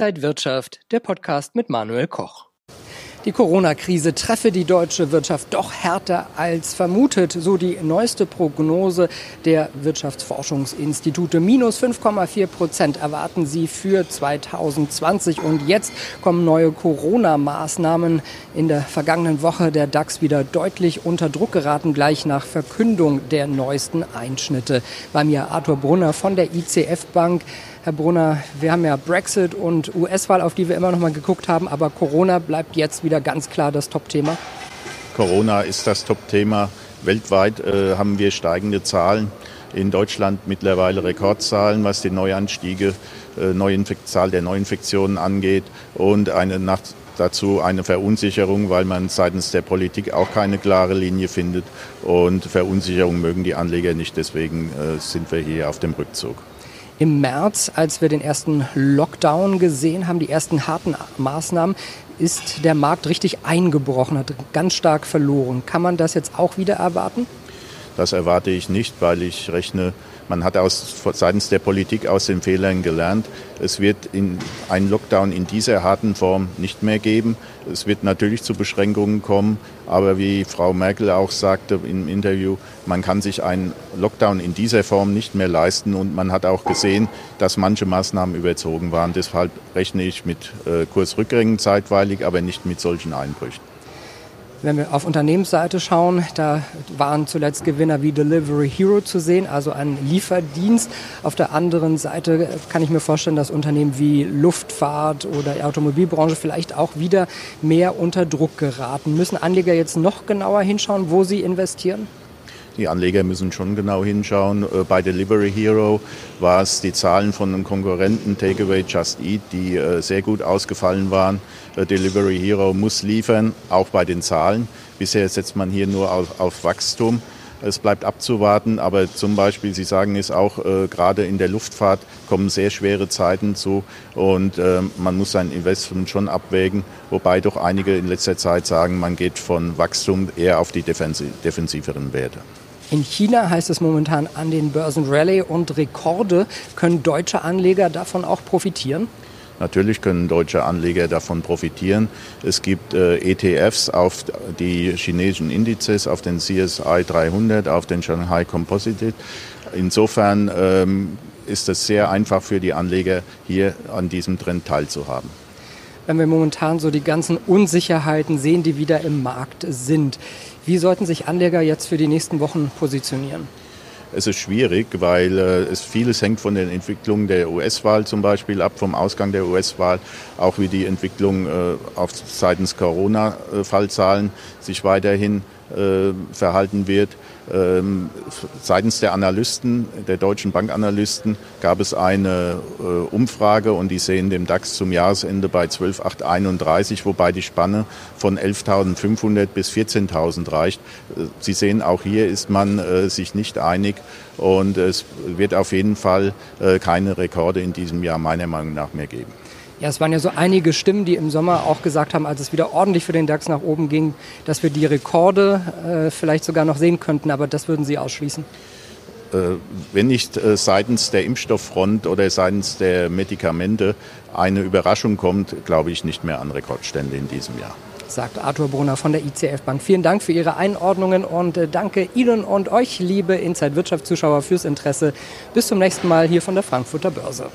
Inside Wirtschaft, der Podcast mit Manuel Koch. Die Corona-Krise treffe die deutsche Wirtschaft doch härter als vermutet, so die neueste Prognose der Wirtschaftsforschungsinstitute. Minus 5,4 Prozent erwarten sie für 2020. Und jetzt kommen neue Corona-Maßnahmen. In der vergangenen Woche der DAX wieder deutlich unter Druck geraten, gleich nach Verkündung der neuesten Einschnitte. Bei mir Arthur Brunner von der ICF Bank. Herr Brunner, wir haben ja Brexit und US-Wahl, auf die wir immer noch mal geguckt haben, aber Corona bleibt jetzt wieder ganz klar das Top-Thema. Corona ist das Top-Thema. Weltweit äh, haben wir steigende Zahlen. In Deutschland mittlerweile Rekordzahlen, was die Neuanstiege, äh, Neuinfekt Zahl der Neuinfektionen angeht und eine nach, dazu eine Verunsicherung, weil man seitens der Politik auch keine klare Linie findet. Und Verunsicherung mögen die Anleger nicht, deswegen äh, sind wir hier auf dem Rückzug im März, als wir den ersten Lockdown gesehen haben, die ersten harten Maßnahmen, ist der Markt richtig eingebrochen, hat ganz stark verloren. Kann man das jetzt auch wieder erwarten? Das erwarte ich nicht, weil ich rechne man hat aus, seitens der Politik aus den Fehlern gelernt. Es wird in, einen Lockdown in dieser harten Form nicht mehr geben. Es wird natürlich zu Beschränkungen kommen, aber wie Frau Merkel auch sagte im Interview, man kann sich einen Lockdown in dieser Form nicht mehr leisten und man hat auch gesehen, dass manche Maßnahmen überzogen waren. Deshalb rechne ich mit äh, Kursrückgängen zeitweilig, aber nicht mit solchen Einbrüchen. Wenn wir auf Unternehmensseite schauen, da waren zuletzt Gewinner wie Delivery Hero zu sehen, also ein Lieferdienst. Auf der anderen Seite kann ich mir vorstellen, dass Unternehmen wie Luftfahrt oder die Automobilbranche vielleicht auch wieder mehr unter Druck geraten. Müssen Anleger jetzt noch genauer hinschauen, wo sie investieren? Die Anleger müssen schon genau hinschauen. Äh, bei Delivery Hero war es die Zahlen von einem Konkurrenten Takeaway Just Eat, die äh, sehr gut ausgefallen waren. Äh, Delivery Hero muss liefern, auch bei den Zahlen. Bisher setzt man hier nur auf, auf Wachstum. Es bleibt abzuwarten, aber zum Beispiel, Sie sagen es auch, äh, gerade in der Luftfahrt kommen sehr schwere Zeiten zu und äh, man muss sein Investment schon abwägen, wobei doch einige in letzter Zeit sagen, man geht von Wachstum eher auf die defensiveren Werte. In China heißt es momentan an den Börsen Rallye und Rekorde. Können deutsche Anleger davon auch profitieren? Natürlich können deutsche Anleger davon profitieren. Es gibt äh, ETFs auf die chinesischen Indizes, auf den CSI 300, auf den Shanghai Composite. Insofern ähm, ist es sehr einfach für die Anleger, hier an diesem Trend teilzuhaben wenn wir momentan so die ganzen Unsicherheiten sehen, die wieder im Markt sind. Wie sollten sich Anleger jetzt für die nächsten Wochen positionieren? Es ist schwierig, weil äh, es vieles hängt von den Entwicklungen der US-Wahl zum Beispiel ab, vom Ausgang der US-Wahl, auch wie die Entwicklung äh, auf seitens Corona-Fallzahlen sich weiterhin äh, verhalten wird. Ähm, seitens der Analysten, der deutschen Bankanalysten, gab es eine äh, Umfrage und die sehen den DAX zum Jahresende bei 12.831, wobei die Spanne von 11.500 bis 14.000 reicht. Äh, Sie sehen, auch hier ist man äh, sich nicht einig und es wird auf jeden Fall äh, keine Rekorde in diesem Jahr meiner Meinung nach mehr geben. Ja, es waren ja so einige Stimmen, die im Sommer auch gesagt haben, als es wieder ordentlich für den DAX nach oben ging, dass wir die Rekorde äh, vielleicht sogar noch sehen könnten, aber das würden Sie ausschließen? Äh, wenn nicht äh, seitens der Impfstofffront oder seitens der Medikamente eine Überraschung kommt, glaube ich nicht mehr an Rekordstände in diesem Jahr sagt Arthur Brunner von der ICF Bank. Vielen Dank für Ihre Einordnungen und äh, danke Ihnen und euch, liebe Inside Wirtschaftszuschauer, fürs Interesse. Bis zum nächsten Mal hier von der Frankfurter Börse.